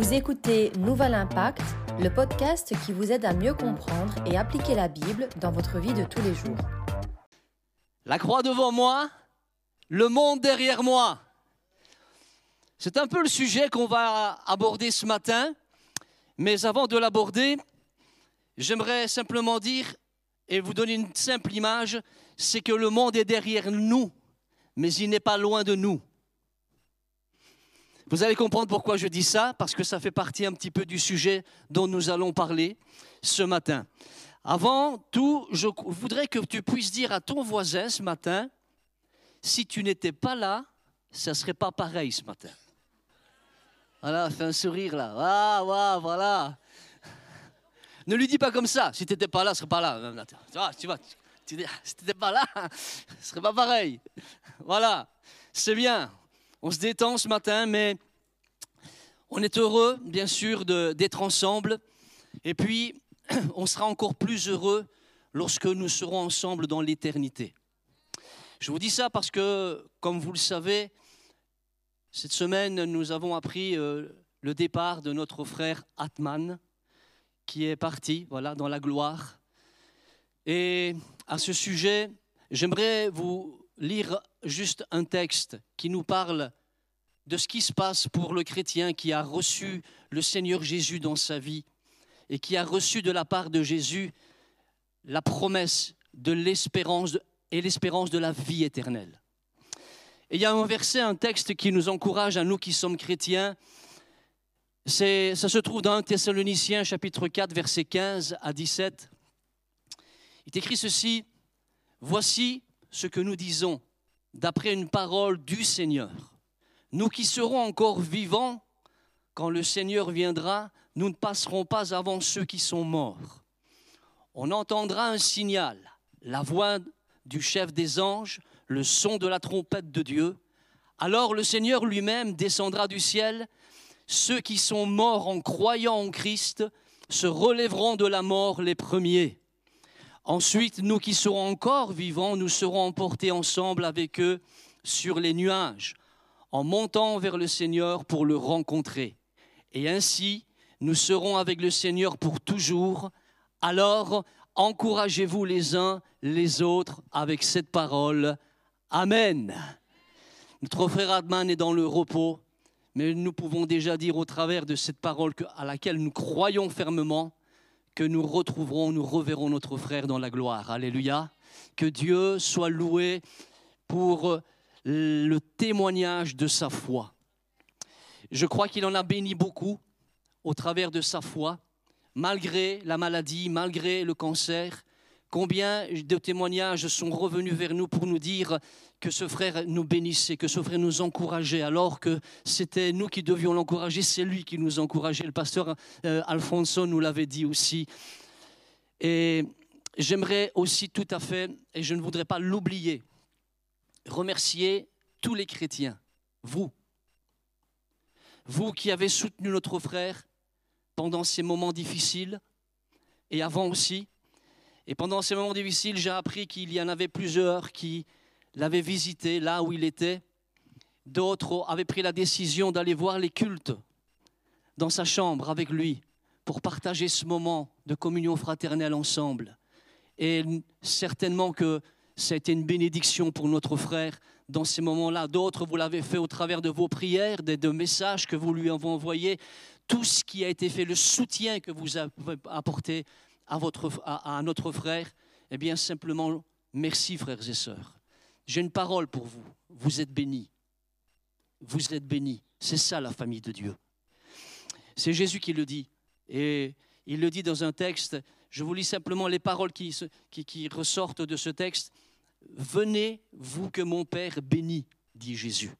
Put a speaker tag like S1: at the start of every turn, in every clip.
S1: Vous écoutez Nouvel Impact, le podcast qui vous aide à mieux comprendre et appliquer la Bible dans votre vie de tous les jours.
S2: La croix devant moi, le monde derrière moi. C'est un peu le sujet qu'on va aborder ce matin, mais avant de l'aborder, j'aimerais simplement dire et vous donner une simple image, c'est que le monde est derrière nous, mais il n'est pas loin de nous. Vous allez comprendre pourquoi je dis ça, parce que ça fait partie un petit peu du sujet dont nous allons parler ce matin. Avant tout, je voudrais que tu puisses dire à ton voisin ce matin, si tu n'étais pas là, ça ne serait pas pareil ce matin. Voilà, fais un sourire là. Ah, ouais, voilà. Ne lui dis pas comme ça. Si tu n'étais pas là, ce serait pas là. Tu vois, tu vois si tu n'étais pas là, ce serait pas pareil. Voilà, c'est bien. On se détend ce matin, mais on est heureux, bien sûr, d'être ensemble. Et puis, on sera encore plus heureux lorsque nous serons ensemble dans l'éternité. Je vous dis ça parce que, comme vous le savez, cette semaine, nous avons appris euh, le départ de notre frère Atman, qui est parti, voilà, dans la gloire. Et à ce sujet, j'aimerais vous lire juste un texte qui nous parle de ce qui se passe pour le chrétien qui a reçu le Seigneur Jésus dans sa vie et qui a reçu de la part de Jésus la promesse de l'espérance et l'espérance de la vie éternelle. Et il y a un verset, un texte qui nous encourage à nous qui sommes chrétiens. C'est, ça se trouve dans 1 Thessaloniciens chapitre 4 verset 15 à 17. Il est écrit ceci, Voici ce que nous disons d'après une parole du Seigneur. Nous qui serons encore vivants, quand le Seigneur viendra, nous ne passerons pas avant ceux qui sont morts. On entendra un signal, la voix du chef des anges, le son de la trompette de Dieu. Alors le Seigneur lui-même descendra du ciel. Ceux qui sont morts en croyant en Christ se relèveront de la mort les premiers. Ensuite, nous qui serons encore vivants, nous serons emportés ensemble avec eux sur les nuages, en montant vers le Seigneur pour le rencontrer. Et ainsi, nous serons avec le Seigneur pour toujours. Alors, encouragez-vous les uns les autres avec cette parole. Amen. Notre frère Adman est dans le repos, mais nous pouvons déjà dire au travers de cette parole à laquelle nous croyons fermement que nous retrouverons, nous reverrons notre frère dans la gloire. Alléluia. Que Dieu soit loué pour le témoignage de sa foi. Je crois qu'il en a béni beaucoup au travers de sa foi, malgré la maladie, malgré le cancer. Combien de témoignages sont revenus vers nous pour nous dire que ce frère nous bénissait, que ce frère nous encourageait, alors que c'était nous qui devions l'encourager, c'est lui qui nous encourageait. Le pasteur euh, Alfonso nous l'avait dit aussi. Et j'aimerais aussi tout à fait, et je ne voudrais pas l'oublier, remercier tous les chrétiens, vous, vous qui avez soutenu notre frère pendant ces moments difficiles et avant aussi. Et pendant ces moments difficiles, j'ai appris qu'il y en avait plusieurs qui l'avaient visité là où il était. D'autres avaient pris la décision d'aller voir les cultes dans sa chambre avec lui pour partager ce moment de communion fraternelle ensemble. Et certainement que ça a été une bénédiction pour notre frère dans ces moments-là. D'autres, vous l'avez fait au travers de vos prières, des, messages que vous lui avez envoyés. Tout ce qui a été fait, le soutien que vous avez apporté à, votre, notre frère, eh bien simplement, merci frères et sœurs. J'ai une parole pour vous. Vous êtes bénis. Vous êtes bénis. C'est ça la famille de Dieu. C'est Jésus qui le dit. Et il le dit dans un texte. Je vous lis simplement les paroles qui ressortent de ce texte. Venez, vous que mon Père bénit, dit Jésus.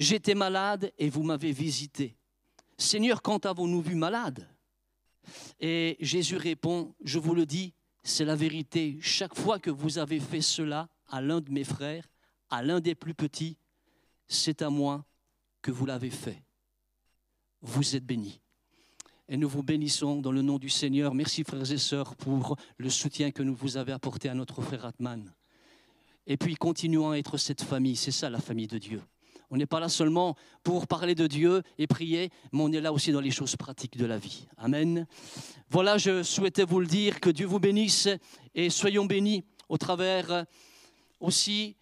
S2: J'étais malade et vous m'avez visité. Seigneur, quand avons-nous vu malade? Et Jésus répond, je vous le dis, c'est la vérité. Chaque fois que vous avez fait cela à l'un de mes frères, à l'un des plus petits, c'est à moi que vous l'avez fait. Vous êtes bénis. Et nous vous bénissons dans le nom du Seigneur. Merci frères et sœurs pour le soutien que nous vous avez apporté à notre frère Atman. Et puis continuons à être cette famille, c'est ça la famille de Dieu. On n'est pas là seulement pour parler de Dieu et prier, mais on est là aussi dans les choses pratiques de la vie. Amen. Voilà, je souhaitais vous le dire, que Dieu vous bénisse et soyons bénis au travers aussi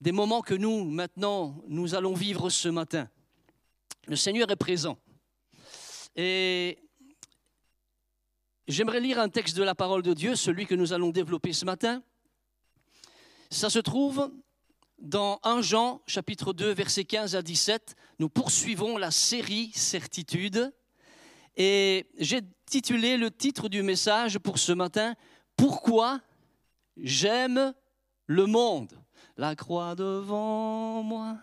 S2: des moments que nous, maintenant, nous allons vivre ce matin. Le Seigneur est présent. Et j'aimerais lire un texte de la parole de Dieu, celui que nous allons développer ce matin. Ça se trouve dans 1 Jean chapitre 2 versets 15 à 17. Nous poursuivons la série Certitude. Et j'ai titulé le titre du message pour ce matin Pourquoi j'aime le monde? La croix devant moi,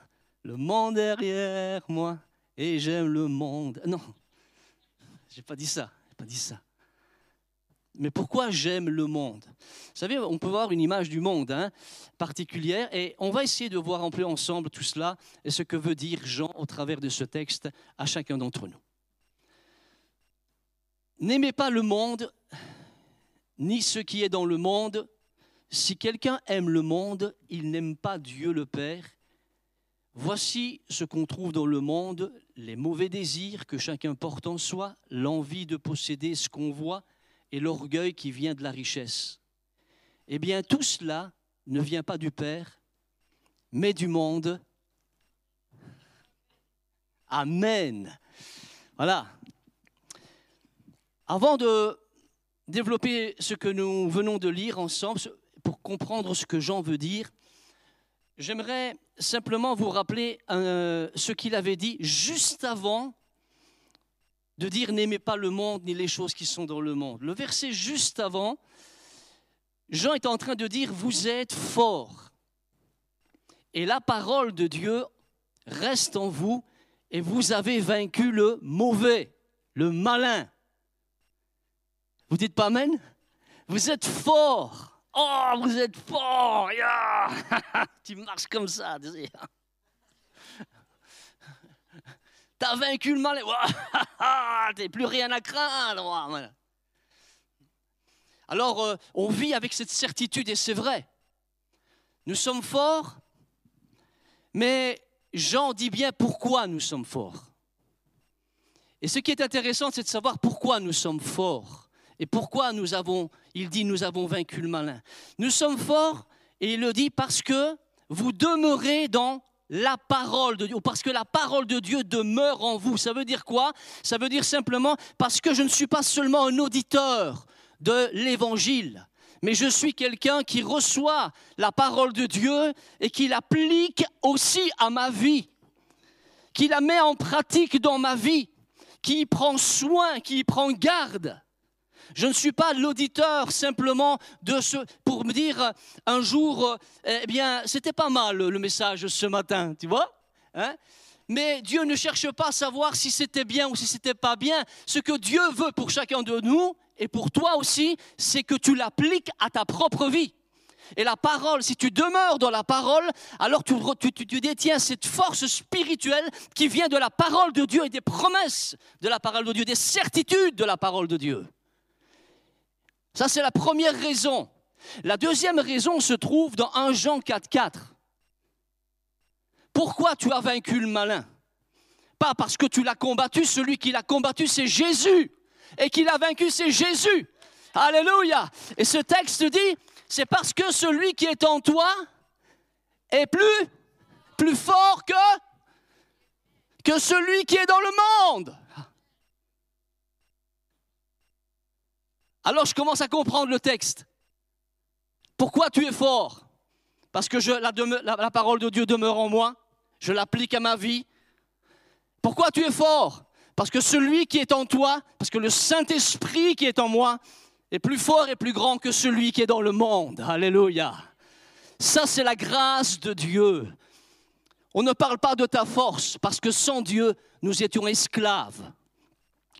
S2: le monde derrière moi, et j'aime le monde. Non, j'ai pas dit ça, j'ai pas dit ça. Mais pourquoi j'aime le monde? Vous savez, on peut voir une image du monde hein, particulière et on va essayer de voir ensemble tout cela et ce que veut dire Jean au travers de ce texte à chacun d'entre nous. N'aimez pas le monde, ni ce qui est dans le monde. Si quelqu'un aime le monde, il n'aime pas Dieu le Père. Voici ce qu'on trouve dans le monde, les mauvais désirs que chacun porte en soi, l'envie de posséder ce qu'on voit et l'orgueil qui vient de la richesse. Eh bien, tout cela ne vient pas du Père, mais du monde. Amen. Voilà. Avant de développer ce que nous venons de lire ensemble, pour comprendre ce que Jean veut dire, j'aimerais simplement vous rappeler euh, ce qu'il avait dit juste avant de dire n'aimez pas le monde ni les choses qui sont dans le monde. Le verset juste avant, Jean est en train de dire vous êtes forts. Et la parole de Dieu reste en vous et vous avez vaincu le mauvais, le malin. Vous dites pas Amen? Vous êtes forts. Oh, vous êtes forts. tu marches comme ça. T'as vaincu le mal. T'as plus rien à craindre. Alors, euh, on vit avec cette certitude et c'est vrai. Nous sommes forts, mais Jean dit bien pourquoi nous sommes forts. Et ce qui est intéressant, c'est de savoir pourquoi nous sommes forts. Et pourquoi nous avons, il dit, nous avons vaincu le malin. Nous sommes forts, et il le dit, parce que vous demeurez dans la parole de Dieu, parce que la parole de Dieu demeure en vous. Ça veut dire quoi? Ça veut dire simplement parce que je ne suis pas seulement un auditeur de l'évangile, mais je suis quelqu'un qui reçoit la parole de Dieu et qui l'applique aussi à ma vie, qui la met en pratique dans ma vie, qui y prend soin, qui y prend garde. Je ne suis pas l'auditeur simplement de ce, pour me dire un jour, eh bien, c'était pas mal le message ce matin, tu vois hein mais Dieu ne cherche pas à savoir si c'était bien ou si c'était pas bien. Ce que Dieu veut pour chacun de nous et pour toi aussi, c'est que tu l'appliques à ta propre vie. Et la parole, si tu demeures dans la parole, alors tu, tu, tu, détiens cette force spirituelle qui vient de la parole de Dieu et des promesses de la parole de Dieu, des certitudes de la parole de Dieu. Ça, c'est la première raison. La deuxième raison se trouve dans 1 Jean 4, 4. Pourquoi tu as vaincu le malin? Pas parce que tu l'as combattu, celui qui l'a combattu, c'est Jésus. Et qui l'a vaincu, c'est Jésus. Alléluia. Et ce texte dit, c'est parce que celui qui est en toi est plus, plus fort que celui qui est dans le monde. Alors je commence à comprendre le texte. Pourquoi tu es fort? Parce que la, parole de Dieu demeure en moi, je l'applique à ma vie. Pourquoi tu es fort? Parce que celui qui est en toi, parce que le Saint-Esprit qui est en moi, est plus fort et plus grand que celui qui est dans le monde. Alléluia. Ça, c'est la grâce de Dieu. On ne parle pas de ta force, parce que sans Dieu, nous étions esclaves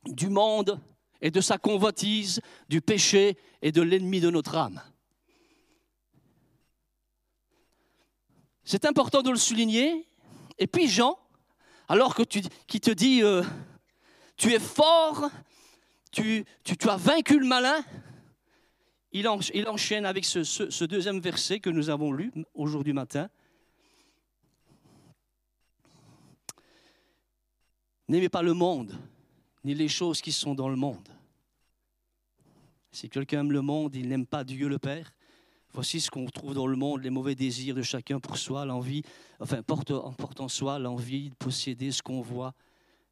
S2: du monde et de sa convoitise, du péché et de l'ennemi de notre âme. C'est important de le souligner. Et puis Jean, alors que qui te dit, euh, tu es fort, tu, as vaincu le malin, il, enchaîne avec ce deuxième verset que nous avons lu aujourd'hui matin. N'aimez pas le monde, ni les choses qui sont dans le monde. Si quelqu'un aime le monde, il n'aime pas Dieu le Père. Voici ce qu'on trouve dans le monde, les mauvais désirs de chacun pour soi, l'envie, enfin, porte, en portant soi l'envie de posséder ce qu'on voit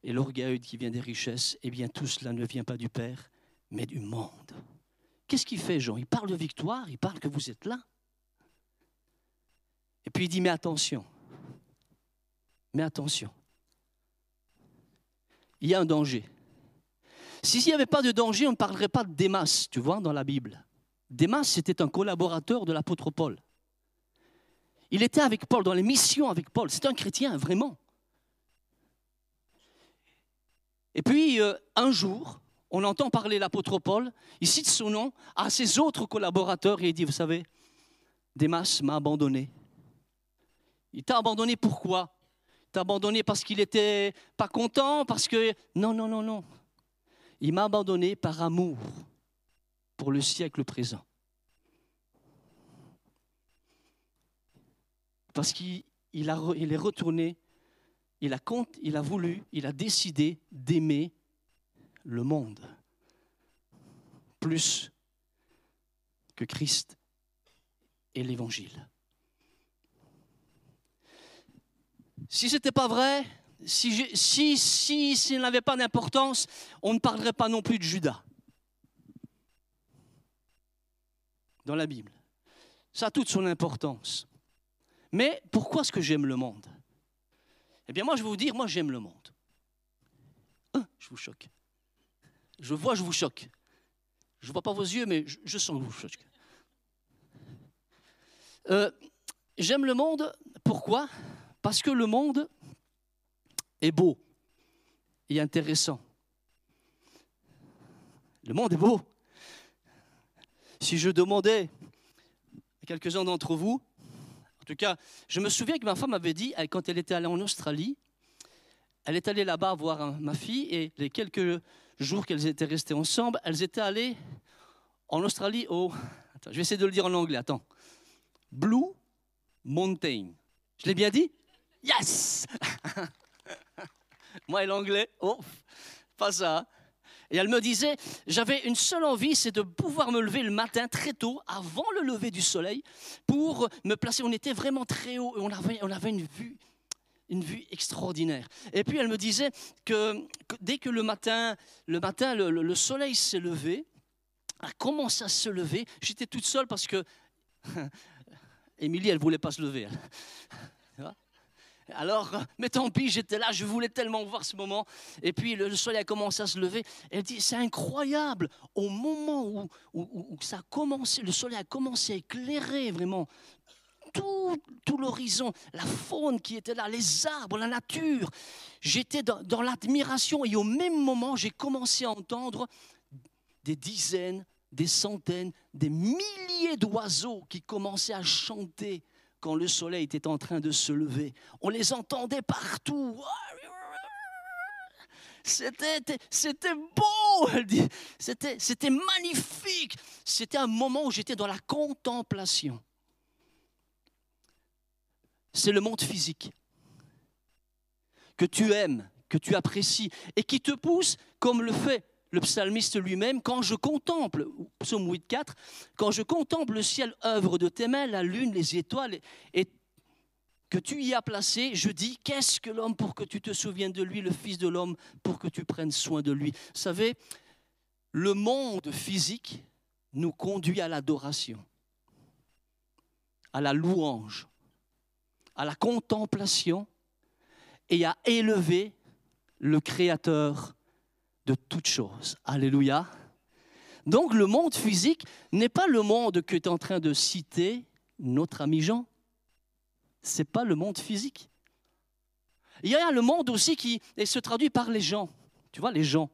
S2: et l'orgueil qui vient des richesses. Eh bien, tout cela ne vient pas du Père, mais du monde. Qu'est-ce qu'il fait, Jean? Il parle de victoire, il parle que vous êtes là. Et puis il dit, mais attention, mais attention, il y a un danger. S'il n'y avait pas de danger, on ne parlerait pas de Démas, tu vois, dans la Bible. Démas, c'était un collaborateur de l'apôtre Paul. Il était avec Paul, dans les missions avec Paul. C'est un chrétien, vraiment. Et puis, euh, un jour, on entend parler l'apôtre Paul, il cite son nom à ses autres collaborateurs et il dit, vous savez, Démas m'a abandonné. Il t'a abandonné pourquoi? Il t'a abandonné parce qu'il n'était pas content, parce que... Non, non, non, non. Il m'a abandonné par amour pour le siècle présent. Parce qu'il il est retourné, il a, il a voulu, il a décidé d'aimer le monde plus que Christ et l'Évangile. Si ce n'était pas vrai, si, si n'avait pas d'importance, on ne parlerait pas non plus de Judas dans la Bible. Ça a toute son importance. Mais pourquoi est-ce que j'aime le monde? Eh bien, moi, je vais vous dire, moi, j'aime le monde. Hein, je vous choque. Je vois, je vous choque. Je ne vois pas vos yeux, mais je, sens que vous choque. Euh, j'aime le monde, pourquoi? Parce que le monde est beau et intéressant. Le monde est beau. Si je demandais à quelques-uns d'entre vous, en tout cas, je me souviens que ma femme avait dit, quand elle était allée en Australie, elle est allée là-bas voir ma fille et les quelques jours qu'elles étaient restées ensemble, elles étaient allées en Australie au... Attends, je vais essayer de le dire en anglais, attends. Blue Mountain. Je l'ai bien dit? Yes Moi et l'anglais, oh, pas ça. Et elle me disait, j'avais une seule envie, c'est de pouvoir me lever le matin très tôt, avant le lever du soleil, pour me placer. On était vraiment très haut et on avait, une vue extraordinaire. Et puis elle me disait que, dès que le matin, le, matin, le, soleil s'est levé, a commencé à se lever, j'étais toute seule parce que Émilie, elle ne voulait pas se lever. Alors, mais tant pis, j'étais là, je voulais tellement voir ce moment. Et puis le soleil a commencé à se lever. Elle dit, c'est incroyable. Au moment où, ça a commencé, le soleil a commencé à éclairer vraiment tout, l'horizon, la faune qui était là, les arbres, la nature. J'étais dans l'admiration et au même moment, j'ai commencé à entendre des dizaines, des centaines, des milliers d'oiseaux qui commençaient à chanter quand le soleil était en train de se lever. On les entendait partout. C'était, beau, c'était magnifique. C'était un moment où j'étais dans la contemplation. C'est le monde physique que tu aimes, que tu apprécies et qui te pousse, comme le fait le psalmiste lui-même, quand je contemple, psaume 8, 4, quand je contemple le ciel, œuvre de tes mains, la lune, les étoiles, et que tu y as placé, je dis, qu'est-ce que l'homme pour que tu te souviennes de lui, le Fils de l'homme pour que tu prennes soin de lui. Vous savez, le monde physique nous conduit à l'adoration, à la louange, à la contemplation et à élever le Créateur de toutes choses. Alléluia. Donc le monde physique n'est pas le monde que tu es en train de citer notre ami Jean. C'est pas le monde physique. Il y a le monde aussi qui se traduit par les gens. Tu vois, les gens.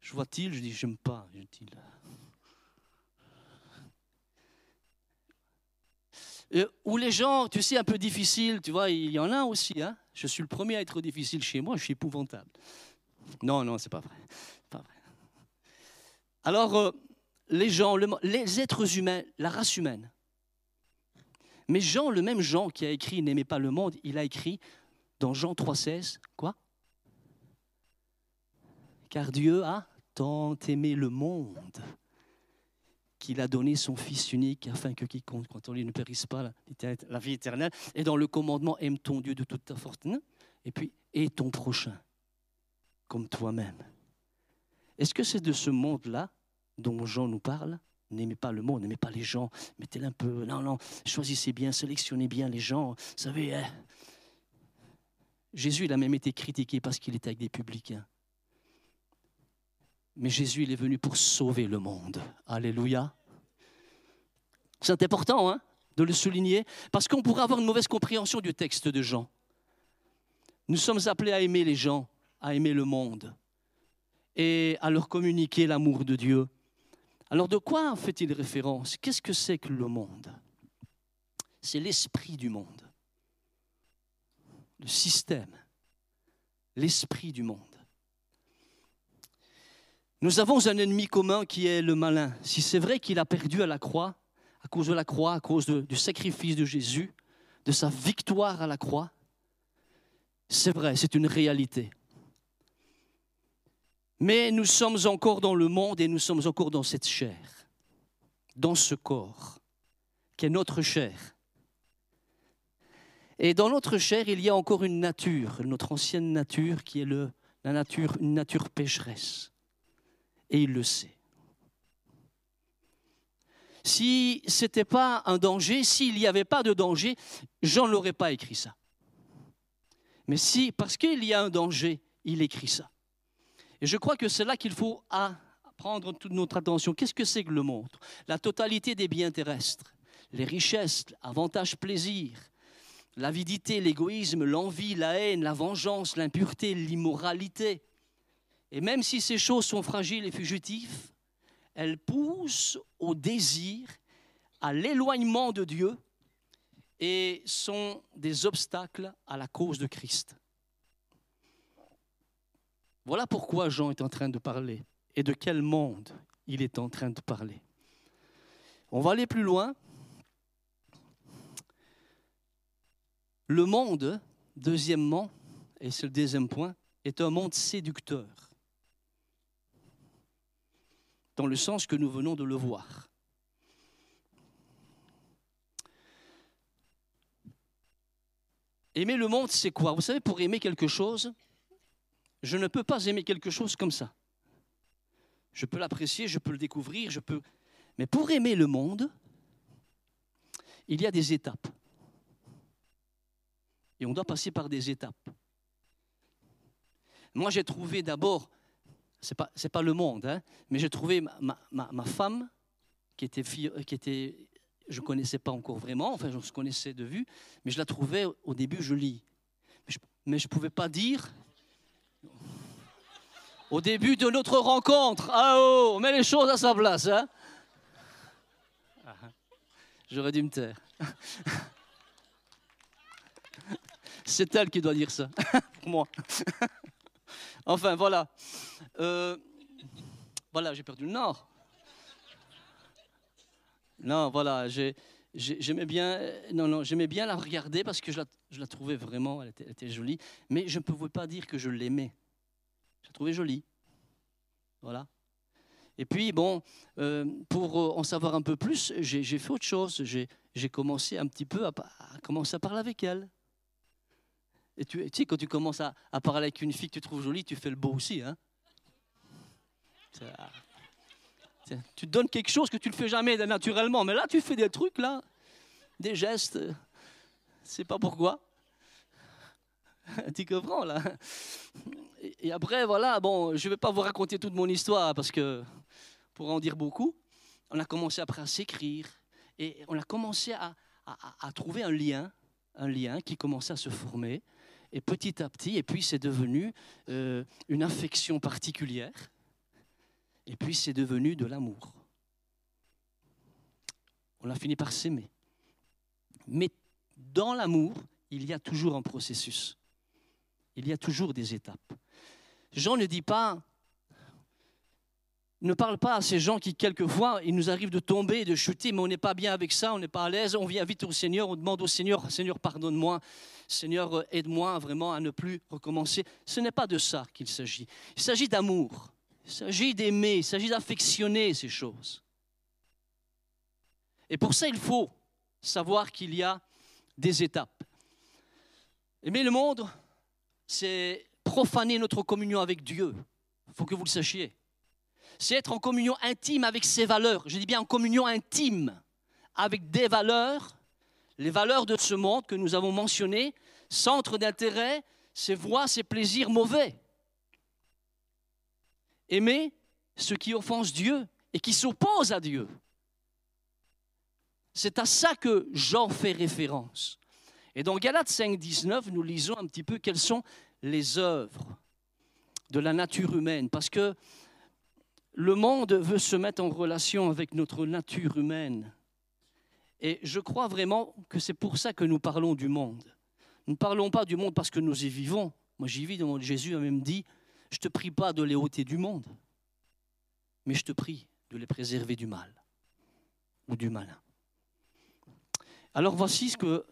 S2: Je vois-t-il, je dis, j'aime pas. Euh, ou les gens, tu sais, un peu difficiles, tu vois, il y en a aussi. Hein je suis le premier à être difficile chez moi, je suis épouvantable. Non, non, c'est pas vrai. Pas vrai. Alors, euh, les gens, les êtres humains, la race humaine. Mais Jean, le même Jean qui a écrit N'aimez pas le monde, il a écrit dans Jean 3,16, quoi? Car Dieu a tant aimé le monde qu'il a donné son Fils unique afin que quiconque, quand on lui ne périsse pas la vie éternelle, et dans le commandement, aime ton Dieu de toute ta fortune, et puis, et ton prochain, comme toi-même. Est-ce que c'est de ce monde-là dont Jean nous parle? N'aimez pas le monde, n'aimez pas les gens, mettez-le un peu. Non, non, choisissez bien, sélectionnez bien les gens. Vous savez, hein. Jésus, il a même été critiqué parce qu'il était avec des publicains. Mais Jésus, il est venu pour sauver le monde. Alléluia. C'est important hein, de le souligner, parce qu'on pourrait avoir une mauvaise compréhension du texte de Jean. Nous sommes appelés à aimer les gens, à aimer le monde, et à leur communiquer l'amour de Dieu. Alors de quoi fait-il référence? Qu'est-ce que c'est que le monde? C'est l'esprit du monde, le système, l'esprit du monde. Nous avons un ennemi commun qui est le malin. Si c'est vrai qu'il a perdu à la croix, à cause de la croix, à cause du sacrifice de Jésus, de sa victoire à la croix, c'est vrai, c'est une réalité. Mais nous sommes encore dans le monde et nous sommes encore dans cette chair, dans ce corps, qui est notre chair. Et dans notre chair, il y a encore une nature, notre ancienne nature, qui est la une nature pécheresse et il le sait. Si ce n'était pas un danger, s'il n'y avait pas de danger, Jean n'aurait pas écrit ça. Mais si, parce qu'il y a un danger, il écrit ça. Et je crois que c'est là qu'il faut prendre toute notre attention. Qu'est-ce que c'est que le monde La totalité des biens terrestres, les richesses, avantages, plaisirs, l'avidité, l'égoïsme, l'envie, la haine, la vengeance, l'impureté, l'immoralité, et même si ces choses sont fragiles et fugitives, elles poussent au désir, à l'éloignement de Dieu et sont des obstacles à la cause de Christ. Voilà pourquoi Jean est en train de parler et de quel monde il est en train de parler. On va aller plus loin. Le monde, deuxièmement, et c'est le deuxième point, est un monde séducteur dans le sens que nous venons de le voir. Aimer le monde, c'est quoi? Vous savez, pour aimer quelque chose, je ne peux pas aimer quelque chose comme ça. Je peux l'apprécier, je peux le découvrir, je peux. Mais pour aimer le monde, il y a des étapes. Et on doit passer par des étapes. Moi, j'ai trouvé d'abord c'est pas c'est pas le monde, hein, mais j'ai trouvé ma, ma, ma, femme qui était fille, qui était, je connaissais pas encore vraiment, enfin je connaissais de vue, mais je la trouvais au début jolie. Mais je ne pouvais pas dire au début de notre rencontre, ah oh, on met les choses à sa place, hein. J'aurais dû me taire. C'est elle qui doit dire ça, pour moi. Enfin, voilà. Euh, voilà, j'ai perdu le nord. Non, voilà, j'aimais bien, non, non, j'aimais bien la regarder parce que je la, trouvais vraiment, elle était, jolie, mais je ne pouvais pas dire que je l'aimais. Je la trouvais jolie. Voilà. Et puis, bon, euh, pour euh, en savoir un peu plus, j'ai fait autre chose. J'ai commencé un petit peu à commencer à parler avec elle. Et tu, sais, quand tu commences à, parler avec une fille que tu trouves jolie, tu fais le beau aussi. Hein tu te donnes quelque chose que tu ne fais jamais naturellement. Mais là, tu fais des trucs, là, des gestes. C'est pas pourquoi. tu comprends, là et, après, voilà, bon, je ne vais pas vous raconter toute mon histoire parce que pour en dire beaucoup, on a commencé après à s'écrire et on a commencé à trouver un lien, un lien qui commençait à se former. Et petit à petit, et puis c'est devenu euh, une affection particulière. Et puis c'est devenu de l'amour. On a fini par s'aimer. Mais dans l'amour, il y a toujours un processus. Il y a toujours des étapes. Jean ne dit pas ne parle pas à ces gens qui, quelquefois, il nous arrive de tomber, de chuter, mais on n'est pas bien avec ça, on n'est pas à l'aise, on vient vite au Seigneur, on demande au Seigneur, Seigneur, pardonne-moi, Seigneur, aide-moi vraiment à ne plus recommencer. Ce n'est pas de ça qu'il s'agit. Il s'agit d'amour, il s'agit d'aimer, il s'agit d'affectionner ces choses. Et pour ça, il faut savoir qu'il y a des étapes. Aimer le monde, c'est profaner notre communion avec Dieu. Il faut que vous le sachiez c'est être en communion intime avec ses valeurs. Je dis bien en communion intime avec des valeurs, les valeurs de ce monde que nous avons mentionnées, centre d'intérêt, ses voies, ses plaisirs mauvais. Aimer ce qui offense Dieu et qui s'oppose à Dieu. C'est à ça que Jean fait référence. Et dans Galates 5, 19, nous lisons un petit peu quelles sont les œuvres de la nature humaine. Parce que le monde veut se mettre en relation avec notre nature humaine. Et je crois vraiment que c'est pour ça que nous parlons du monde. Nous ne parlons pas du monde parce que nous y vivons. Moi, j'y vis, Jésus a même dit, je te prie pas de les ôter du monde, mais je te prie de les préserver du mal ou du malin. Alors voici ce que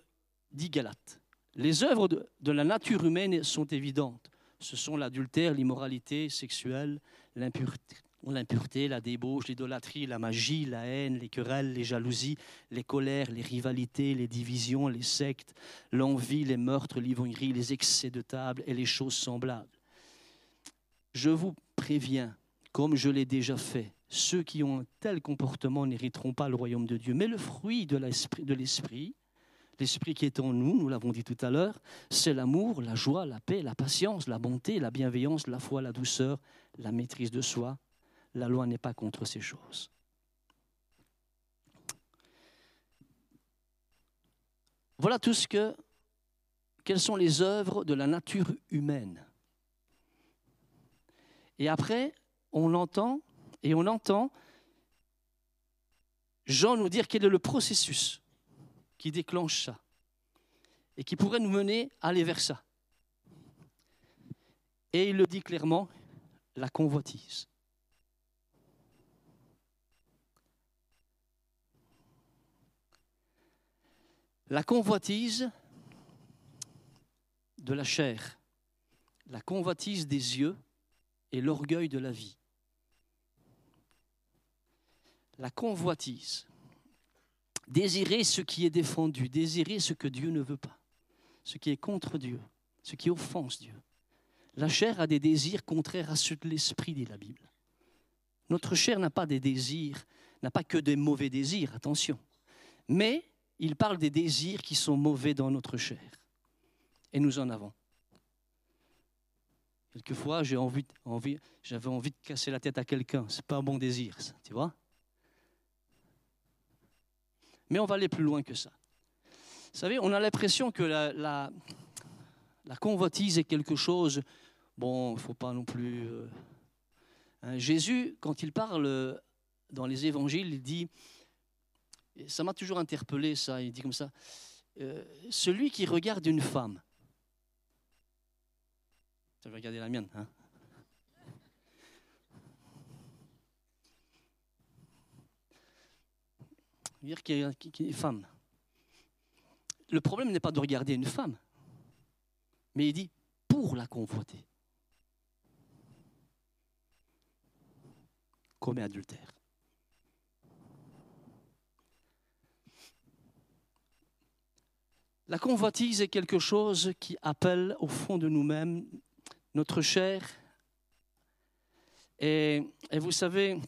S2: dit Galate. Les œuvres de la nature humaine sont évidentes. Ce sont l'adultère, l'immoralité sexuelle, l'impureté, l'impureté, la débauche, l'idolâtrie, la magie, la haine, les querelles, les jalousies, les colères, les rivalités, les divisions, les sectes, l'envie, les meurtres, l'ivrognerie, les excès de table et les choses semblables. Je vous préviens, comme je l'ai déjà fait, ceux qui ont un tel comportement n'hériteront pas le royaume de Dieu. Mais le fruit de l'esprit, l'esprit qui est en nous, nous l'avons dit tout à l'heure, c'est l'amour, la joie, la paix, la patience, la bonté, la bienveillance, la foi, la douceur, la maîtrise de soi la loi n'est pas contre ces choses. Voilà tout ce que, quelles sont les œuvres de la nature humaine. Et après, on entend, et on entend Jean nous dire quel est le processus qui déclenche ça, et qui pourrait nous mener à aller vers ça. Et il le dit clairement, la convoitise. La convoitise de la chair, la convoitise des yeux et l'orgueil de la vie. La convoitise, désirer ce qui est défendu, désirer ce que Dieu ne veut pas, ce qui est contre Dieu, ce qui offense Dieu. La chair a des désirs contraires à ceux de l'esprit, dit la Bible. Notre chair n'a pas des désirs, n'a pas que des mauvais désirs, attention. Mais il parle des désirs qui sont mauvais dans notre chair. Et nous en avons. Quelquefois, envie, j'avais envie de casser la tête à quelqu'un. Ce n'est pas un bon désir, ça, tu vois. Mais on va aller plus loin que ça. Vous savez, on a l'impression que la, convoitise est quelque chose, bon, il faut pas non plus... Euh, hein, Jésus, quand il parle dans les évangiles, il dit, ça m'a toujours interpellé, ça. Il dit comme ça euh, Celui qui regarde une femme. Tu vas regarder la mienne, hein dire qu'il une femme. Le problème n'est pas de regarder une femme, mais il dit pour la convoiter. Comme adultère. La convoitise est quelque chose qui appelle au fond de nous-mêmes notre chair. Et, vous savez,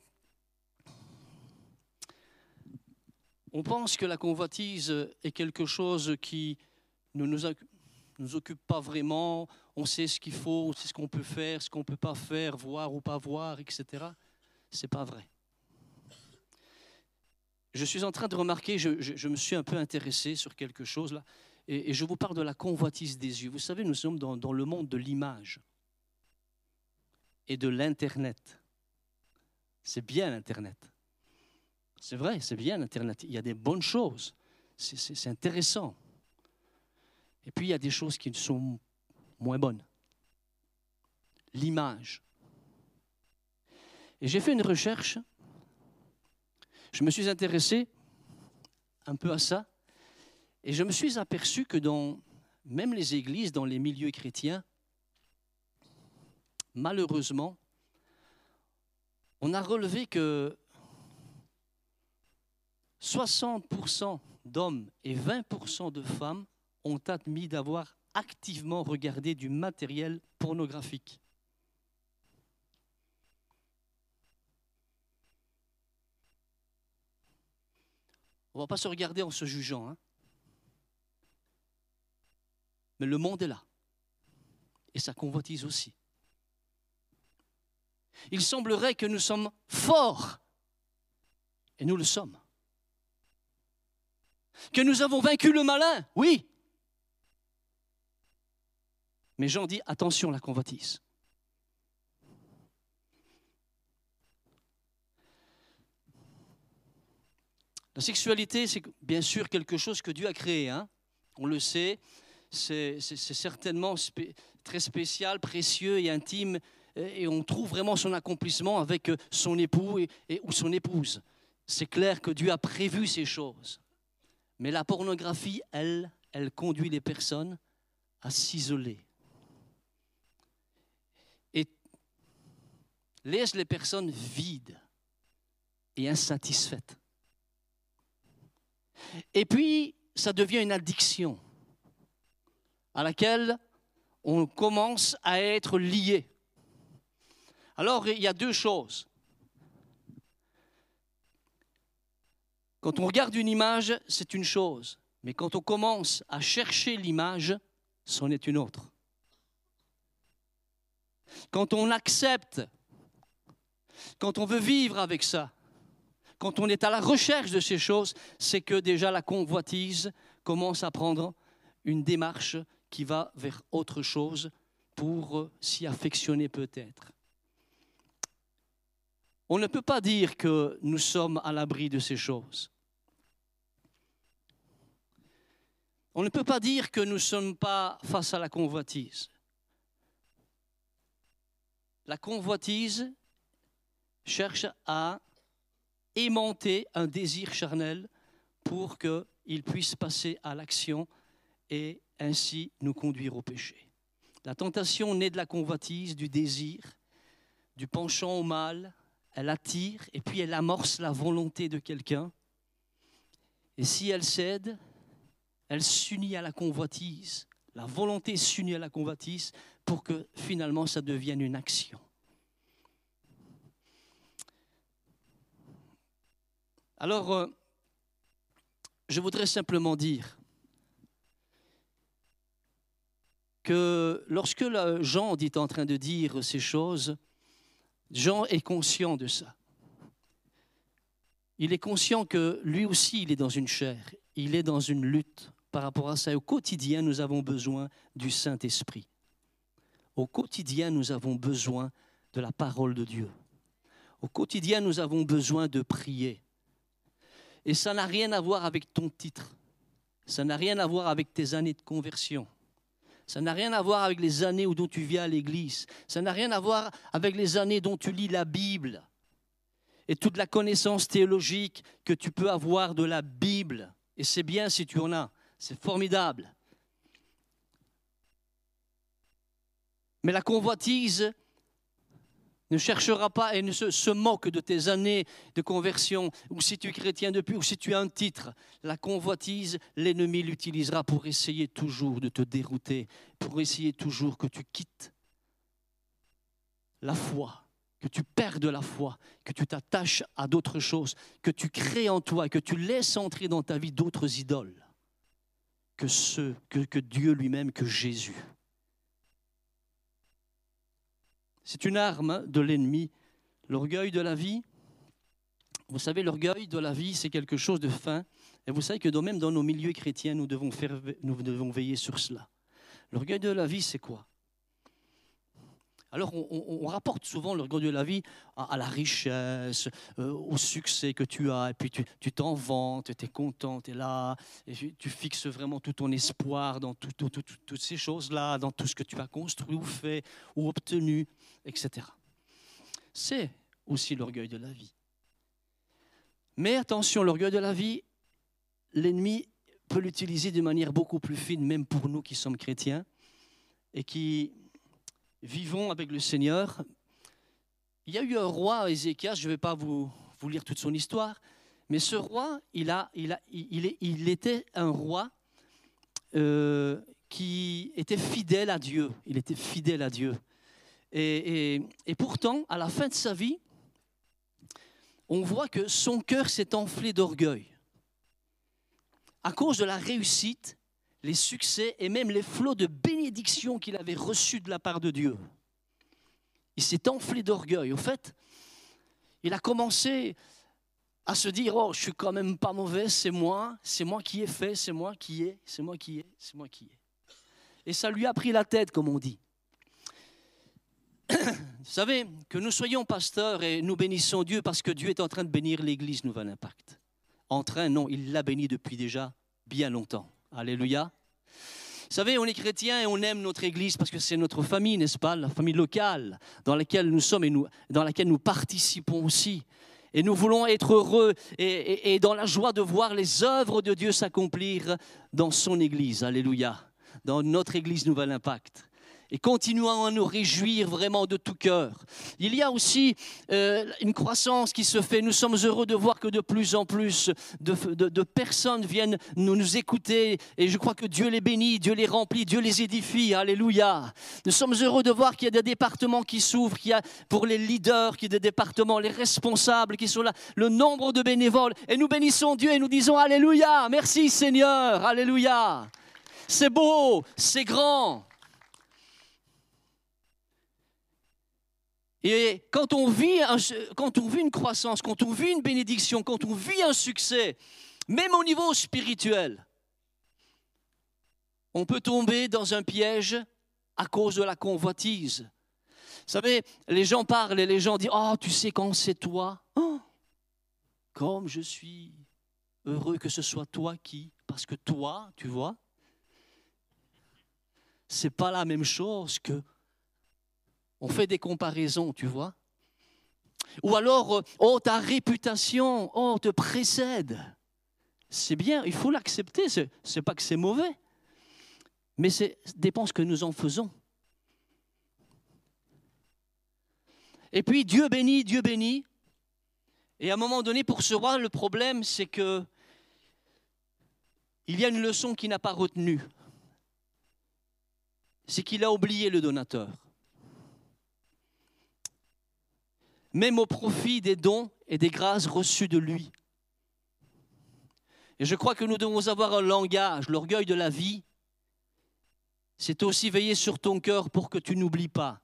S2: on pense que la convoitise est quelque chose qui ne nous, nous occupe pas vraiment. On sait ce qu'il faut, on sait ce qu'on peut faire, ce qu'on ne peut pas faire, voir ou pas voir, etc. Ce n'est pas vrai. Je suis en train de remarquer, je, me suis un peu intéressé sur quelque chose là et, je vous parle de la convoitise des yeux. Vous savez, nous sommes dans, dans le monde de l'image et de l'Internet. C'est bien l'Internet. C'est vrai, c'est bien l'Internet. Il y a des bonnes choses. C'est intéressant. Et puis il y a des choses qui sont moins bonnes. L'image. Et j'ai fait une recherche. Je me suis intéressé un peu à ça. Et je me suis aperçu que dans même les églises, dans les milieux chrétiens, malheureusement, on a relevé que 60% d'hommes et 20% de femmes ont admis d'avoir activement regardé du matériel pornographique. On ne va pas se regarder en se jugeant. Hein. Mais le monde est là. Et ça convoitise aussi. Il semblerait que nous sommes forts. Et nous le sommes. Que nous avons vaincu le malin, oui. Mais Jean dit, attention la convoitise. La sexualité, c'est bien sûr quelque chose que Dieu a créé. Hein. On le sait, c'est certainement très spécial, précieux et intime. Et on trouve vraiment son accomplissement avec son époux ou son épouse. C'est clair que Dieu a prévu ces choses. Mais la pornographie, elle, elle conduit les personnes à s'isoler. Et laisse les personnes vides et insatisfaites. Et puis, ça devient une addiction à laquelle on commence à être lié. Alors, il y a deux choses. Quand on regarde une image, c'est une chose. Mais quand on commence à chercher l'image, c'en est une autre. Quand on accepte, quand on veut vivre avec ça, quand on est à la recherche de ces choses, c'est que déjà la convoitise commence à prendre une démarche qui va vers autre chose pour s'y affectionner peut-être. On ne peut pas dire que nous sommes à l'abri de ces choses. On ne peut pas dire que nous ne sommes pas face à la convoitise. La convoitise cherche à aimanter un désir charnel pour qu'il puisse passer à l'action et ainsi nous conduire au péché. La tentation naît de la convoitise, du désir, du penchant au mal. Elle attire et puis elle amorce la volonté de quelqu'un. Et si elle cède, elle s'unit à la convoitise. La volonté s'unit à la convoitise pour que finalement ça devienne une action. Alors, euh, je voudrais simplement dire que lorsque Jean est en train de dire ces choses, Jean est conscient de ça. Il est conscient que lui aussi, il est dans une chair, il est dans une lutte par rapport à ça. Au quotidien, nous avons besoin du Saint-Esprit. Au quotidien, nous avons besoin de la parole de Dieu. Au quotidien, nous avons besoin de prier. Et ça n'a rien à voir avec ton titre. Ça n'a rien à voir avec tes années de conversion. Ça n'a rien à voir avec les années où dont tu viens à l'église. Ça n'a rien à voir avec les années dont tu lis la Bible et toute la connaissance théologique que tu peux avoir de la Bible. Et c'est bien si tu en as. C'est formidable. Mais la convoitise, ne cherchera pas et ne se, moque de tes années de conversion, ou si tu es chrétien depuis, ou si tu as un titre. La convoitise, l'ennemi l'utilisera pour essayer toujours de te dérouter, pour essayer toujours que tu quittes la foi, que tu perdes la foi, que tu t'attaches à d'autres choses, que tu crées en toi, que tu laisses entrer dans ta vie d'autres idoles que ceux, que, que Dieu lui-même, que Jésus. C'est une arme de l'ennemi. L'orgueil de la vie, vous savez, l'orgueil de la vie, c'est quelque chose de fin. Et vous savez que même dans nos milieux chrétiens, nous devons, nous devons veiller sur cela. L'orgueil de la vie, c'est quoi? Alors, on, rapporte souvent l'orgueil de la vie à, la richesse, euh, au succès que tu as, et puis tu t'en vantes, tu es content, tu es là, et tu, fixes vraiment tout ton espoir dans toutes ces choses-là, dans tout ce que tu as construit ou fait ou obtenu, etc. C'est aussi l'orgueil de la vie. Mais attention, l'orgueil de la vie, l'ennemi peut l'utiliser de manière beaucoup plus fine, même pour nous qui sommes chrétiens et qui vivons avec le Seigneur. Il y a eu un roi, Ézéchias, je ne vais pas vous, lire toute son histoire, mais ce roi, il était un roi euh, qui était fidèle à Dieu. Il était fidèle à Dieu. Et, et, pourtant, à la fin de sa vie, on voit que son cœur s'est enflé d'orgueil. À cause de la réussite, les succès et même les flots de bénédictions qu'il avait reçus de la part de Dieu. Il s'est enflé d'orgueil. Au fait, il a commencé à se dire oh je suis quand même pas mauvais c'est moi c'est moi qui ai fait c'est moi qui ai c'est moi qui ai c'est moi qui ai et ça lui a pris la tête comme on dit vous savez que nous soyons pasteurs et nous bénissons Dieu parce que Dieu est en train de bénir l'église Nouvel Impact en train non il l'a béni depuis déjà bien longtemps alléluia vous savez, on est chrétien et on aime notre Église parce que c'est notre famille, n'est-ce pas? La famille locale dans laquelle nous sommes et nous, dans laquelle nous participons aussi. Et nous voulons être heureux et, dans la joie de voir les œuvres de Dieu s'accomplir dans son Église. Alléluia. Dans notre Église Nouvel Impact et continuons à nous réjouir vraiment de tout cœur. Il y a aussi euh, une croissance qui se fait. Nous sommes heureux de voir que de plus en plus de, personnes viennent nous, nous, écouter et je crois que Dieu les bénit, Dieu les remplit, Dieu les édifie. Alléluia. Nous sommes heureux de voir qu'il y a des départements qui s'ouvrent, qu'il y a pour les leaders, qu'il y a des départements, les responsables qui sont là, le nombre de bénévoles. Et nous bénissons Dieu et nous disons Alléluia. Merci Seigneur. Alléluia. C'est beau, c'est grand. Et quand on, vit une croissance, quand on vit une bénédiction, quand on vit un succès, même au niveau spirituel, on peut tomber dans un piège à cause de la convoitise. Vous savez, les gens parlent et les gens disent Oh, tu sais quand c'est toi? Oh, Comme je suis heureux que ce soit toi qui. Parce que toi, tu vois, c'est pas la même chose que on fait des comparaisons, tu vois. Ou alors, euh, oh, ta réputation, oh, te précède. C'est bien, il faut l'accepter. Ce n'est pas que c'est mauvais, mais c'est dépend ce que nous en faisons. Et puis, Dieu bénit, Dieu bénit. Et à un moment donné, pour ce roi, le problème, c'est que il y a une leçon qu'il n'a pas retenue. C'est qu'il a oublié le donateur. Même au profit des dons et des grâces reçues de lui. Et je crois que nous devons avoir un langage, l'orgueil de la vie. C'est aussi veiller sur ton cœur pour que tu n'oublies pas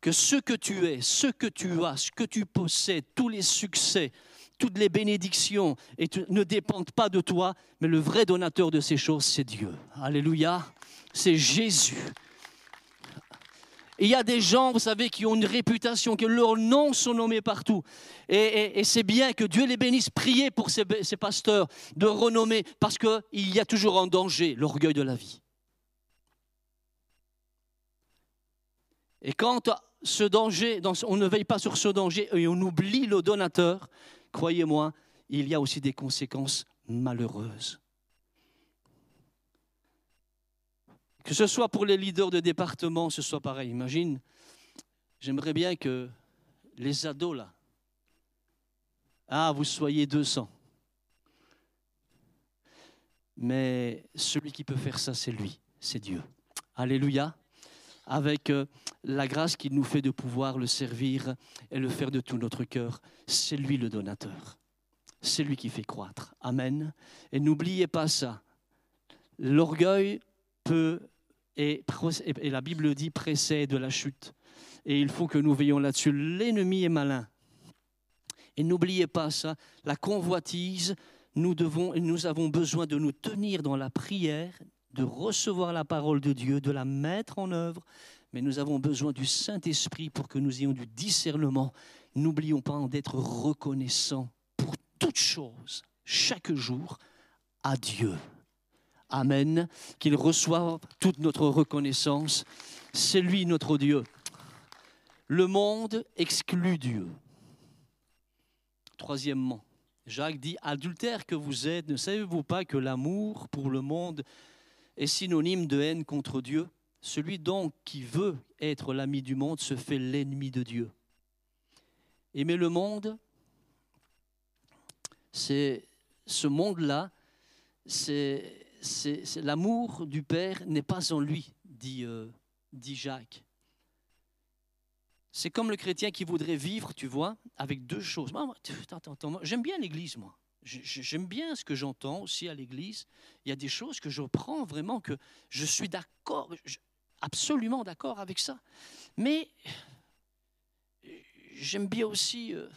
S2: que ce que tu es, ce que tu as, ce que tu possèdes, tous les succès, toutes les bénédictions et ne dépendent pas de toi, mais le vrai donateur de ces choses, c'est Dieu. Alléluia, c'est Jésus il y a des gens, vous savez, qui ont une réputation, que leurs noms sont nommés partout. Et, c'est bien que Dieu les bénisse. Priez pour ces, pasteurs de renommer, parce qu'il y a toujours un danger, l'orgueil de la vie. Et quand on ne veille pas sur ce danger et on oublie le donateur, croyez-moi, il y a aussi des conséquences malheureuses. Que ce soit pour les leaders de département, ce soit pareil. Imagine, j'aimerais bien que les ados là, ah, vous soyez 200. Mais celui qui peut faire ça, c'est lui, c'est Dieu. Alléluia. Avec euh, la grâce qu'il nous fait de pouvoir le servir et le faire de tout notre cœur, c'est lui le donateur. C'est lui qui fait croître. Amen. Et n'oubliez pas ça. L'orgueil peut et, la Bible dit précède la chute. Et il faut que nous veillons là-dessus. L'ennemi est malin. Et n'oubliez pas ça, la convoitise, nous, devons, nous avons besoin de nous tenir dans la prière, de recevoir la parole de Dieu, de la mettre en œuvre, mais nous avons besoin du Saint-Esprit pour que nous ayons du discernement. N'oublions pas d'être reconnaissants pour toutes choses, chaque jour, à Dieu. Amen. Qu'il reçoive toute notre reconnaissance. C'est lui notre Dieu. le monde exclut Dieu. Troisièmement, Jacques dit, adultère que vous êtes, ne savez-vous pas que l'amour pour le monde est synonyme de haine contre Dieu? Celui donc qui veut être l'ami du monde se fait l'ennemi de Dieu. Aimer le monde, c'est ce monde-là, c'est l'amour du Père n'est pas en lui, dit, euh, dit Jacques. C'est comme le chrétien qui voudrait vivre, tu vois, avec deux choses. J'aime bien l'Église, moi. J'aime bien ce que j'entends aussi à l'Église. Il y a des choses que je prends vraiment, que je suis d'accord, absolument d'accord avec ça. Mais j'aime bien aussi, euh,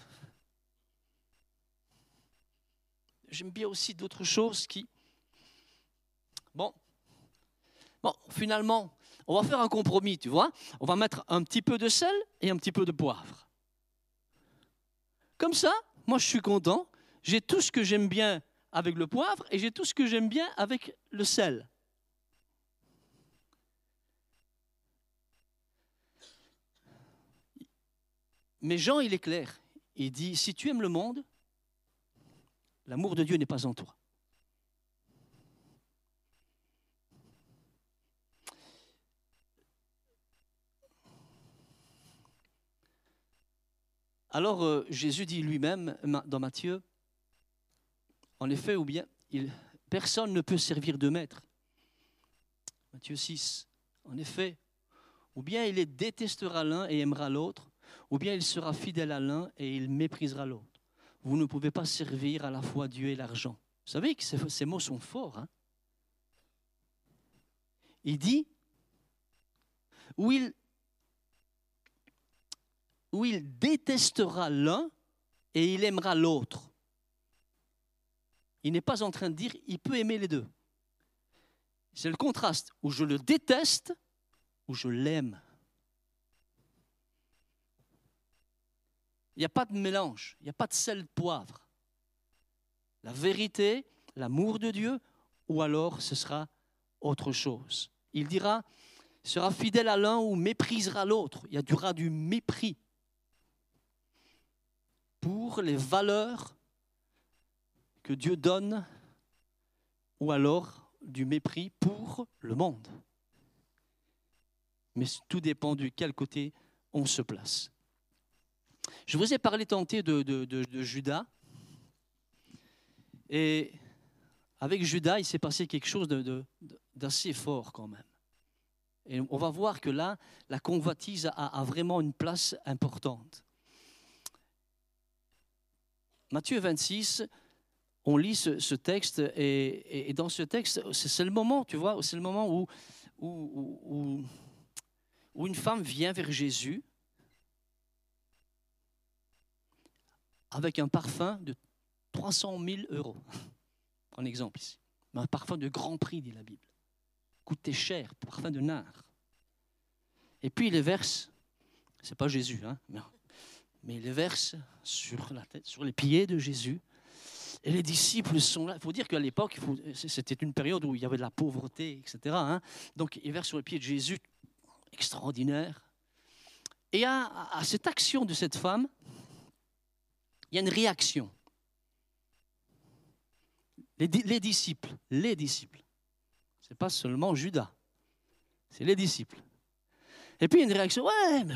S2: j'aime bien aussi d'autres choses qui, bon, bon, finalement, on va faire un compromis, tu vois. On va mettre un petit peu de sel et un petit peu de poivre. Comme ça, moi je suis content. J'ai tout ce que j'aime bien avec le poivre et j'ai tout ce que j'aime bien avec le sel. Mais Jean, il est clair. Il dit, si tu aimes le monde, l'amour de Dieu n'est pas en toi. Alors euh, Jésus dit lui-même dans Matthieu, en effet, ou bien personne ne peut servir de maître. Matthieu 6, en effet, ou bien il détestera l'un et aimera l'autre, ou bien il sera fidèle à l'un et il méprisera l'autre. Vous ne pouvez pas servir à la fois Dieu et l'argent. Vous savez que ces mots sont forts. Hein il dit, ou il où il détestera l'un et il aimera l'autre. Il n'est pas en train de dire il peut aimer les deux. C'est le contraste où je le déteste, où je l'aime. Il n'y a pas de mélange, il n'y a pas de sel de poivre. La vérité, l'amour de Dieu, ou alors ce sera autre chose. Il dira, sera fidèle à l'un ou méprisera l'autre. Il y aura du mépris pour les valeurs que Dieu donne ou alors du mépris pour le monde. Mais tout dépend de quel côté on se place. Je vous ai parlé tenté de, Judas. Et avec Judas, il s'est passé quelque chose d'assez fort quand même. Et on va voir que là, la convoitise a vraiment une place importante. Matthieu 26, on lit ce, texte et, dans ce texte, c'est le moment, tu vois, c'est le moment où, où, une femme vient vers Jésus avec un parfum de 300 000 euros. Un exemple ici. Un parfum de grand prix, dit la Bible. Coûtait cher, parfum de nard. Et puis les verse, c'est pas Jésus, hein, mais il les verse sur la tête, sur les pieds de Jésus. Et les disciples sont là. Il faut dire qu'à l'époque, c'était une période où il y avait de la pauvreté, etc. Hein. Donc, il verse sur les pieds de Jésus, extraordinaire. Et à, à cette action de cette femme, il y a une réaction. Les, les disciples, les disciples. Ce n'est pas seulement Judas, c'est les disciples. Et puis il y a une réaction. Ouais, mais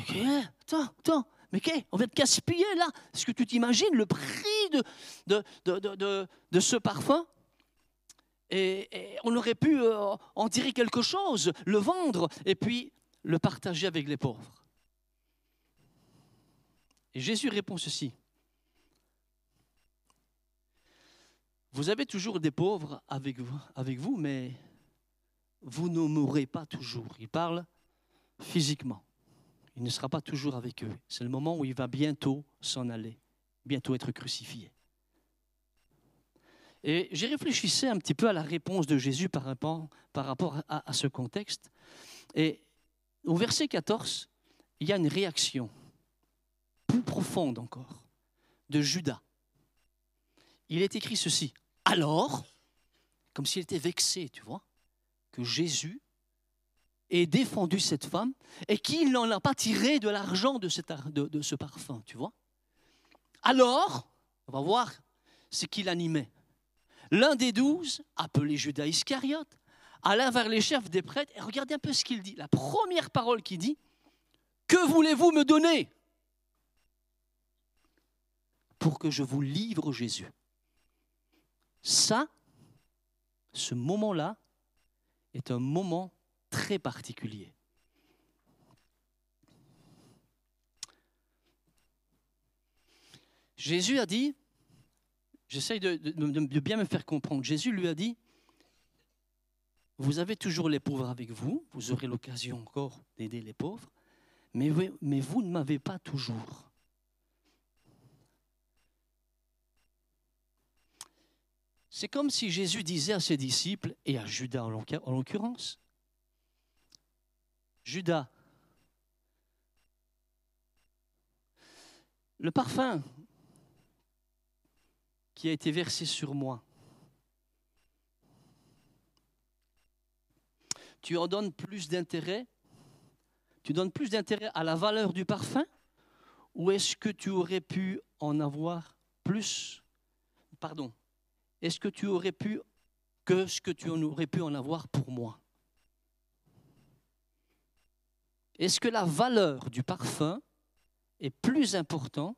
S2: attends, attends, mais qu'est On va te gaspiller là. Est-ce que tu t'imagines le prix de, de, de, de, ce parfum? Et, on aurait pu euh, en tirer quelque chose, le vendre et puis le partager avec les pauvres. Et Jésus répond ceci. Vous avez toujours des pauvres avec vous mais vous ne mourrez pas toujours. Il parle physiquement. Il ne sera pas toujours avec eux. C'est le moment où il va bientôt s'en aller, bientôt être crucifié. Et j'ai réfléchi un petit peu à la réponse de Jésus par rapport, par rapport à, ce contexte. Et au verset 14, il y a une réaction plus profonde encore de Judas. Il est écrit ceci. Alors, comme s'il était vexé, tu vois, que Jésus et défendu cette femme et qu'il n'en a pas tiré de l'argent de, ce parfum, tu vois. Alors, on va voir ce qu'il animait. L'un des douze, appelé Judas Iscariote, alla vers les chefs des prêtres et regardez un peu ce qu'il dit. La première parole qu'il dit, que voulez-vous me donner pour que je vous livre Jésus? Ça, ce moment-là, est un moment très particulier. Jésus a dit, j'essaye de, bien me faire comprendre, Jésus lui a dit, vous avez toujours les pauvres avec vous, vous aurez l'occasion encore d'aider les pauvres, mais mais vous ne m'avez pas toujours. C'est comme si Jésus disait à ses disciples, et à Judas en l'occurrence, Judas, le parfum qui a été versé sur moi, tu en donnes plus d'intérêt Tu donnes plus d'intérêt à la valeur du parfum Ou est-ce que tu aurais pu en avoir plus? Pardon. Est-ce que tu aurais pu que ce que tu en aurais pu en avoir pour moi? Est-ce que la valeur du parfum est plus importante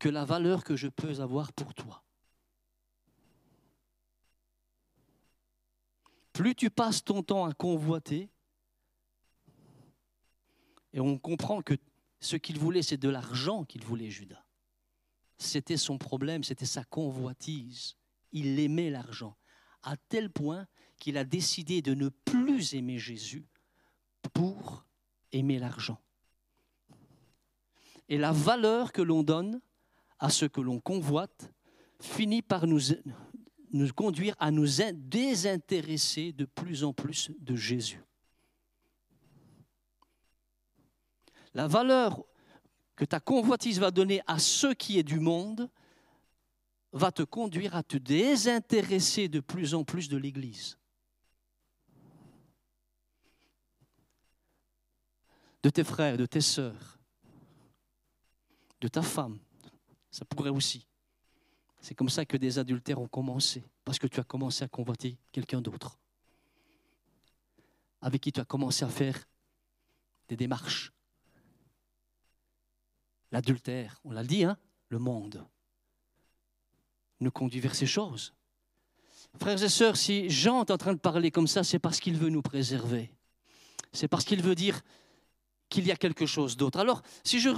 S2: que la valeur que je peux avoir pour toi? Plus tu passes ton temps à convoiter, et on comprend que ce qu'il voulait, c'est de l'argent qu'il voulait, Judas. C'était son problème, c'était sa convoitise. Il aimait l'argent, à tel point qu'il a décidé de ne plus aimer Jésus pour aimer l'argent. Et la valeur que l'on donne à ce que l'on convoite finit par nous, nous conduire à nous désintéresser de plus en plus de Jésus. La valeur que ta convoitise va donner à ce qui est du monde va te conduire à te désintéresser de plus en plus de l'Église. De tes frères, de tes sœurs, de ta femme. Ça pourrait aussi. C'est comme ça que des adultères ont commencé, parce que tu as commencé à convoiter quelqu'un d'autre, avec qui tu as commencé à faire des démarches. L'adultère, on l'a dit, hein, le monde nous conduit vers ces choses. Frères et sœurs, si Jean est en train de parler comme ça, c'est parce qu'il veut nous préserver. C'est parce qu'il veut dire, qu'il y a quelque chose d'autre. Alors, si je,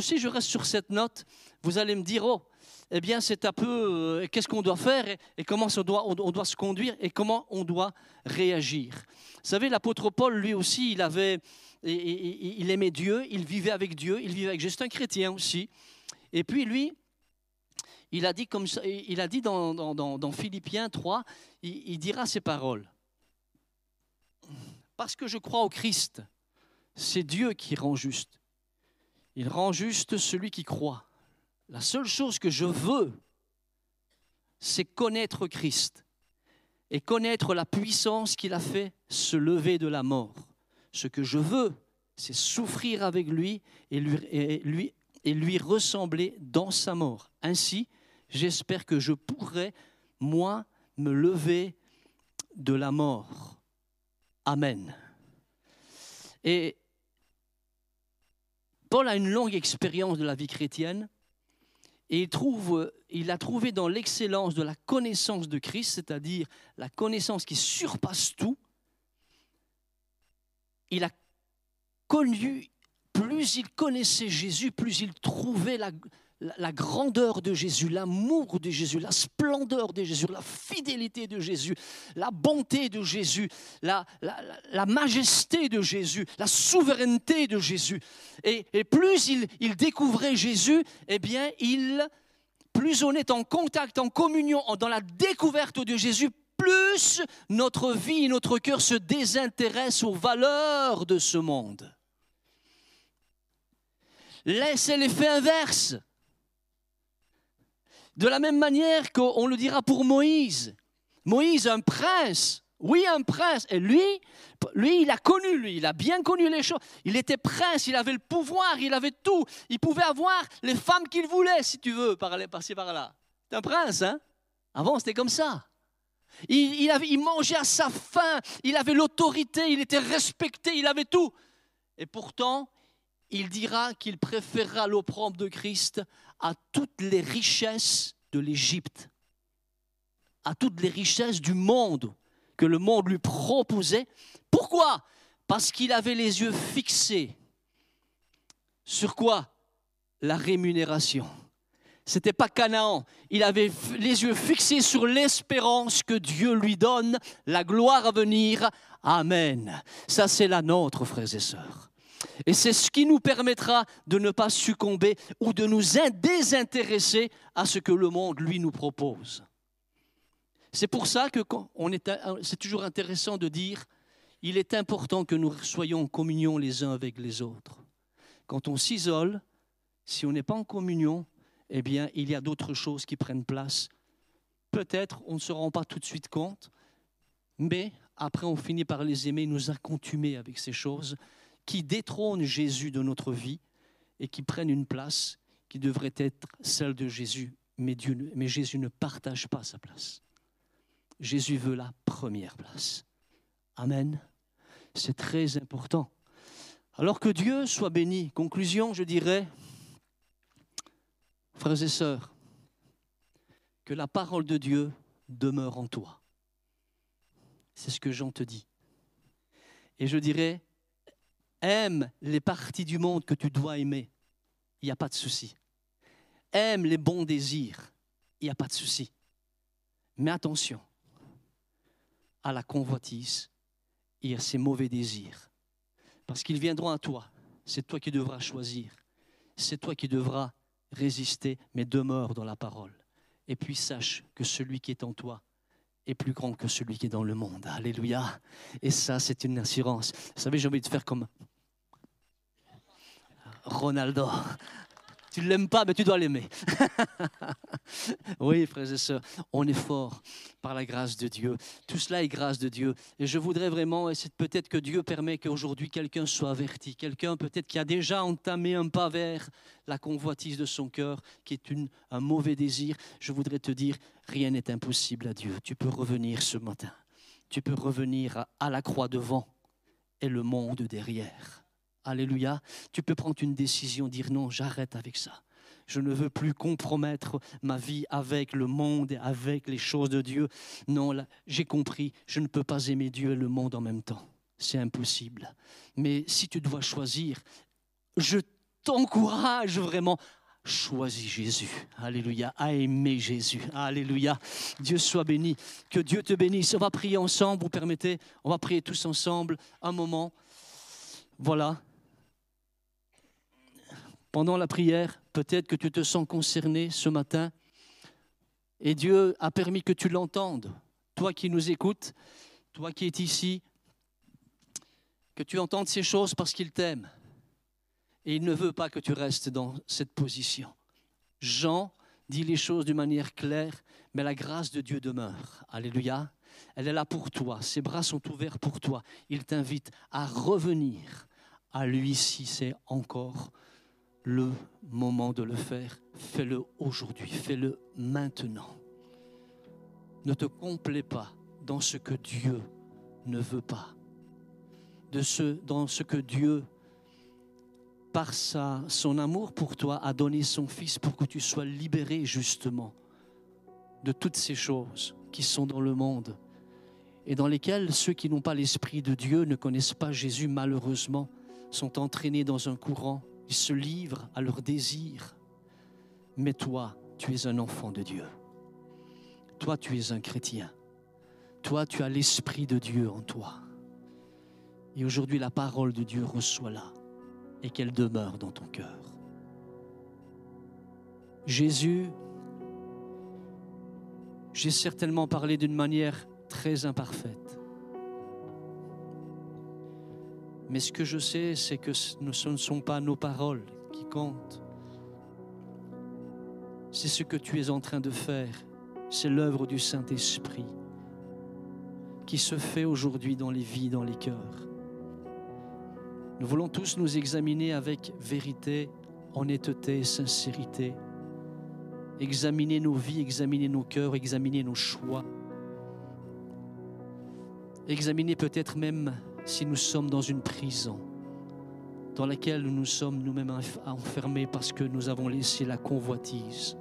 S2: si je reste sur cette note, vous allez me dire, oh, eh bien, c'est un peu, euh, qu'est-ce qu'on doit faire et, comment on doit, on, doit se conduire et comment on doit réagir. Vous savez, l'apôtre Paul, lui aussi, il avait, il aimait Dieu, il vivait avec Dieu, il vivait avec Jésus, un chrétien aussi. Et puis, lui, il a dit, comme il a dit dans, dans, dans Philippiens 3, il, il dira ces paroles. Parce que je crois au Christ, c'est Dieu qui rend juste. Il rend juste celui qui croit. La seule chose que je veux, c'est connaître Christ et connaître la puissance qu'il a fait se lever de la mort. Ce que je veux, c'est souffrir avec lui et lui, ressembler dans sa mort. Ainsi, j'espère que je pourrai, moi, me lever de la mort. Amen. Et Paul a une longue expérience de la vie chrétienne et il, a trouvé dans l'excellence de la connaissance de Christ, c'est-à-dire la connaissance qui surpasse tout, il a connu, plus il connaissait Jésus, plus il trouvait la, la, grandeur de Jésus, l'amour de Jésus, la splendeur de Jésus, la fidélité de Jésus, la bonté de Jésus, la, majesté de Jésus, la souveraineté de Jésus. Et, plus il, découvrait Jésus, eh bien, plus on est en contact, en communion, dans la découverte de Jésus, plus notre vie, notre cœur se désintéresse aux valeurs de ce monde. C'est l'effet inverse. De la même manière qu'on le dira pour Moïse. Moïse, un prince, Oui, un prince. Et lui, lui, il a connu, lui, il a bien connu les choses. Il était prince, il avait le pouvoir, il avait tout. Il pouvait avoir les femmes qu'il voulait, si tu veux, par aller passer par là. C'est un prince, hein Avant, c'était comme ça. Il, il, avait, il mangeait à sa faim, il avait l'autorité, il était respecté, il avait tout. Et pourtant, il dira qu'il préférera l'opprobre de Christ à toutes les richesses de l'Égypte, à toutes les richesses du monde que le monde lui proposait. Pourquoi? Parce qu'il avait les yeux fixés sur quoi? La rémunération. C'était pas Canaan. Il avait les yeux fixés sur l'espérance que Dieu lui donne, la gloire à venir. Amen. Ça, c'est la nôtre, frères et sœurs. Et c'est ce qui nous permettra de ne pas succomber ou de nous désintéresser à ce que le monde, lui, nous propose. C'est pour ça que c'est toujours intéressant de dire, il est important que nous soyons en communion les uns avec les autres. Quand on s'isole, si on n'est pas en communion, eh bien, il y a d'autres choses qui prennent place. Peut-être on ne se rend pas tout de suite compte, mais après on finit par les aimer, nous accoutumer avec ces choses qui détrônent Jésus de notre vie et qui prennent une place qui devrait être celle de Jésus. Mais, mais Jésus ne partage pas sa place. Jésus veut la première place. Amen. C'est très important. Alors que Dieu soit béni. Conclusion, je dirais, frères et sœurs, que la parole de Dieu demeure en toi. C'est ce que Jean te dit. Et je dirais, Aime les parties du monde que tu dois aimer. Il n'y a pas de souci. Aime les bons désirs. Il n'y a pas de souci. Mais attention à la convoitise et à ces mauvais désirs. Parce qu'ils viendront à toi. C'est toi qui devras choisir. C'est toi qui devras résister, mais demeure dans la parole. Et puis sache que celui qui est en toi est plus grand que celui qui est dans le monde. Alléluia. Et ça, c'est une assurance. Vous savez, j'ai envie de faire comme Ronaldo. Tu ne l'aimes pas, mais tu dois l'aimer. oui, frères et sœurs, on est fort par la grâce de Dieu. Tout cela est grâce de Dieu. Et je voudrais vraiment, et c'est peut-être que Dieu permet qu'aujourd'hui quelqu'un soit averti, quelqu'un peut-être qui a déjà entamé un pas vers la convoitise de son cœur, qui est un mauvais désir. Je voudrais te dire, rien n'est impossible à Dieu. Tu peux revenir ce matin. Tu peux revenir à la croix devant et le monde derrière. Alléluia. Tu peux prendre une décision, dire non, j'arrête avec ça. Je ne veux plus compromettre ma vie avec le monde et avec les choses de Dieu. Non, j'ai compris, je ne peux pas aimer Dieu et le monde en même temps. C'est impossible. Mais si tu dois choisir, je t'encourage vraiment. Choisis Jésus. Alléluia. À aimer Jésus. Alléluia. Dieu soit béni. Que Dieu te bénisse. On va prier ensemble. Vous permettez? On va prier tous ensemble un moment. Voilà pendant la prière, peut-être que tu te sens concerné ce matin et Dieu a permis que tu l'entendes. Toi qui nous écoutes, toi qui es ici, que tu entendes ces choses parce qu'il t'aime. Et il ne veut pas que tu restes dans cette position. Jean dit les choses d'une manière claire, mais la grâce de Dieu demeure. Alléluia. Elle est là pour toi. Ses bras sont ouverts pour toi. Il t'invite à revenir à lui si c'est encore le moment de le faire. Fais-le aujourd'hui, fais-le maintenant. Ne te complais pas dans ce que Dieu ne veut pas, de ce, dans ce que Dieu, par sa, son amour pour toi, a donné son Fils pour que tu sois libéré justement de toutes ces choses qui sont dans le monde et dans lesquelles ceux qui n'ont pas l'Esprit de Dieu ne connaissent pas Jésus malheureusement, sont entraînés dans un courant ils se livrent à leurs désirs. Mais toi, tu es un enfant de Dieu. Toi, tu es un chrétien. Toi, tu as l'Esprit de Dieu en toi. Et aujourd'hui, la parole de Dieu reçoit-la et qu'elle demeure dans ton cœur. Jésus, j'ai certainement parlé d'une manière très imparfaite. Mais ce que je sais, c'est que ce ne sont pas nos paroles qui comptent. C'est ce que tu es en train de faire. C'est l'œuvre du Saint-Esprit qui se fait aujourd'hui dans les vies, dans les cœurs. Nous voulons tous nous examiner avec vérité, honnêteté et sincérité. Examiner nos vies, examiner nos cœurs, examiner nos choix. Examiner peut-être même si nous sommes dans une prison dans laquelle nous sommes nous-mêmes enfermés parce que nous avons laissé la convoitise.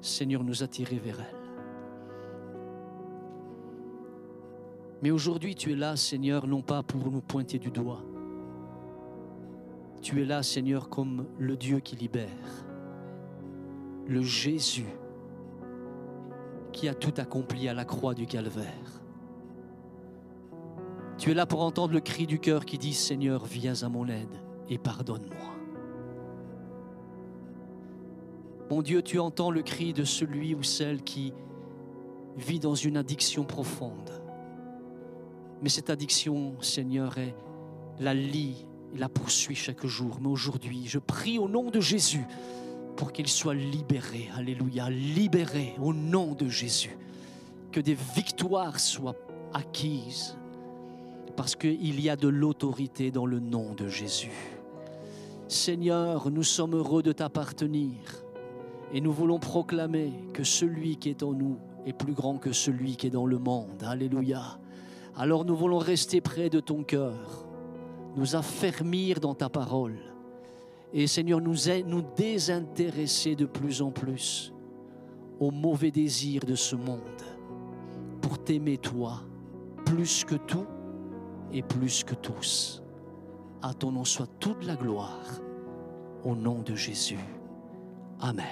S2: Seigneur, nous attirer vers elle. Mais aujourd'hui, tu es là, Seigneur, non pas pour nous pointer du doigt. Tu es là, Seigneur, comme le Dieu qui libère, le Jésus qui a tout accompli à la croix du calvaire. Tu es là pour entendre le cri du cœur qui dit, Seigneur, viens à mon aide et pardonne-moi. Mon Dieu, tu entends le cri de celui ou celle qui vit dans une addiction profonde. Mais cette addiction, Seigneur, la lie et la poursuit chaque jour. Mais aujourd'hui, je prie au nom de Jésus pour qu'il soit libéré. Alléluia, libéré au nom de Jésus. Que des victoires soient acquises parce qu'il y a de l'autorité dans le nom de Jésus. Seigneur, nous sommes heureux de t'appartenir et nous voulons proclamer que celui qui est en nous est plus grand que celui qui est dans le monde. Alléluia. Alors nous voulons rester près de ton cœur, nous affermir dans ta parole et Seigneur, nous, nous désintéresser de plus en plus aux mauvais désirs de ce monde pour t'aimer toi plus que tout et plus que tous. À ton nom soit toute la gloire. Au nom de Jésus. Amen.